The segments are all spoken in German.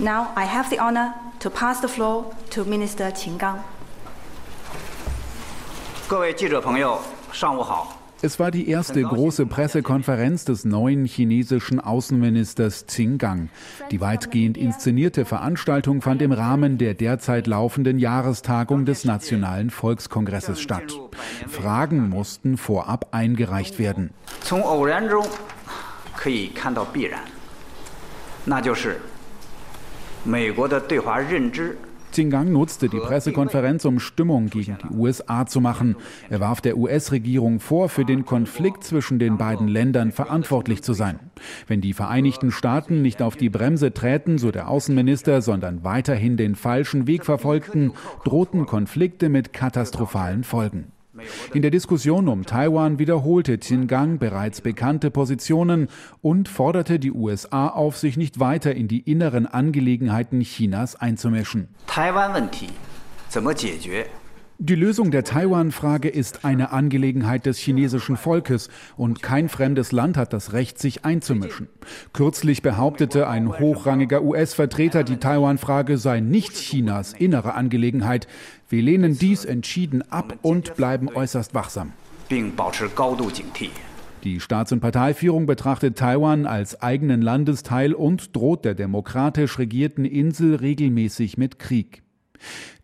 Now I have the honor to pass the floor to Minister Qin Gang. 各位记者朋友，上午好。Es war die erste große Pressekonferenz des neuen chinesischen Außenministers Qin Gang. Die weitgehend inszenierte Veranstaltung fand im Rahmen der derzeit laufenden Jahrestagung des Nationalen Volkskongresses statt. Fragen mussten vorab eingereicht werden. 从偶然中可以看到必然，那就是 Xinjiang nutzte die Pressekonferenz, um Stimmung gegen die USA zu machen. Er warf der US-Regierung vor, für den Konflikt zwischen den beiden Ländern verantwortlich zu sein. Wenn die Vereinigten Staaten nicht auf die Bremse träten, so der Außenminister, sondern weiterhin den falschen Weg verfolgten, drohten Konflikte mit katastrophalen Folgen. In der Diskussion um Taiwan wiederholte Xingang bereits bekannte Positionen und forderte die USA auf, sich nicht weiter in die inneren Angelegenheiten Chinas einzumischen. Die Lösung der Taiwan-Frage ist eine Angelegenheit des chinesischen Volkes und kein fremdes Land hat das Recht, sich einzumischen. Kürzlich behauptete ein hochrangiger US-Vertreter, die Taiwan-Frage sei nicht Chinas innere Angelegenheit. Wir lehnen dies entschieden ab und bleiben äußerst wachsam. Die Staats- und Parteiführung betrachtet Taiwan als eigenen Landesteil und droht der demokratisch regierten Insel regelmäßig mit Krieg.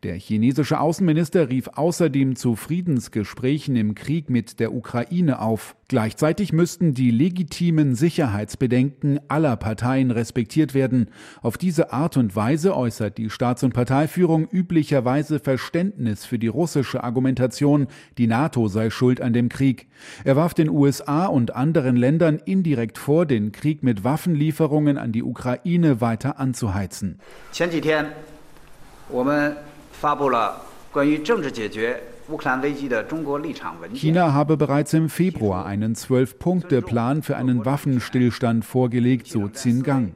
Der chinesische Außenminister rief außerdem zu Friedensgesprächen im Krieg mit der Ukraine auf. Gleichzeitig müssten die legitimen Sicherheitsbedenken aller Parteien respektiert werden. Auf diese Art und Weise äußert die Staats- und Parteiführung üblicherweise Verständnis für die russische Argumentation, die NATO sei schuld an dem Krieg. Er warf den USA und anderen Ländern indirekt vor, den Krieg mit Waffenlieferungen an die Ukraine weiter anzuheizen. 前几天，我们 China habe bereits im Februar einen Zwölf-Punkte-Plan für einen Waffenstillstand vorgelegt, so Xin Gang.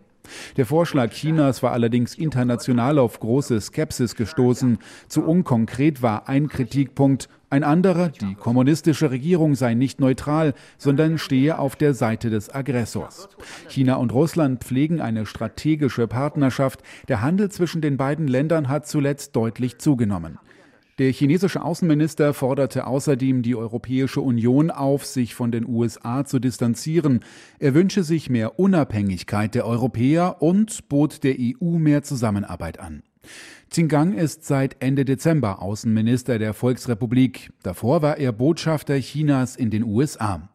Der Vorschlag Chinas war allerdings international auf große Skepsis gestoßen. Zu unkonkret war ein Kritikpunkt. Ein anderer, die kommunistische Regierung sei nicht neutral, sondern stehe auf der Seite des Aggressors. China und Russland pflegen eine strategische Partnerschaft. Der Handel zwischen den beiden Ländern hat zuletzt deutlich zugenommen. Der chinesische Außenminister forderte außerdem die Europäische Union auf, sich von den USA zu distanzieren. Er wünsche sich mehr Unabhängigkeit der Europäer und bot der EU mehr Zusammenarbeit an. Xingang ist seit Ende Dezember Außenminister der Volksrepublik. Davor war er Botschafter Chinas in den USA.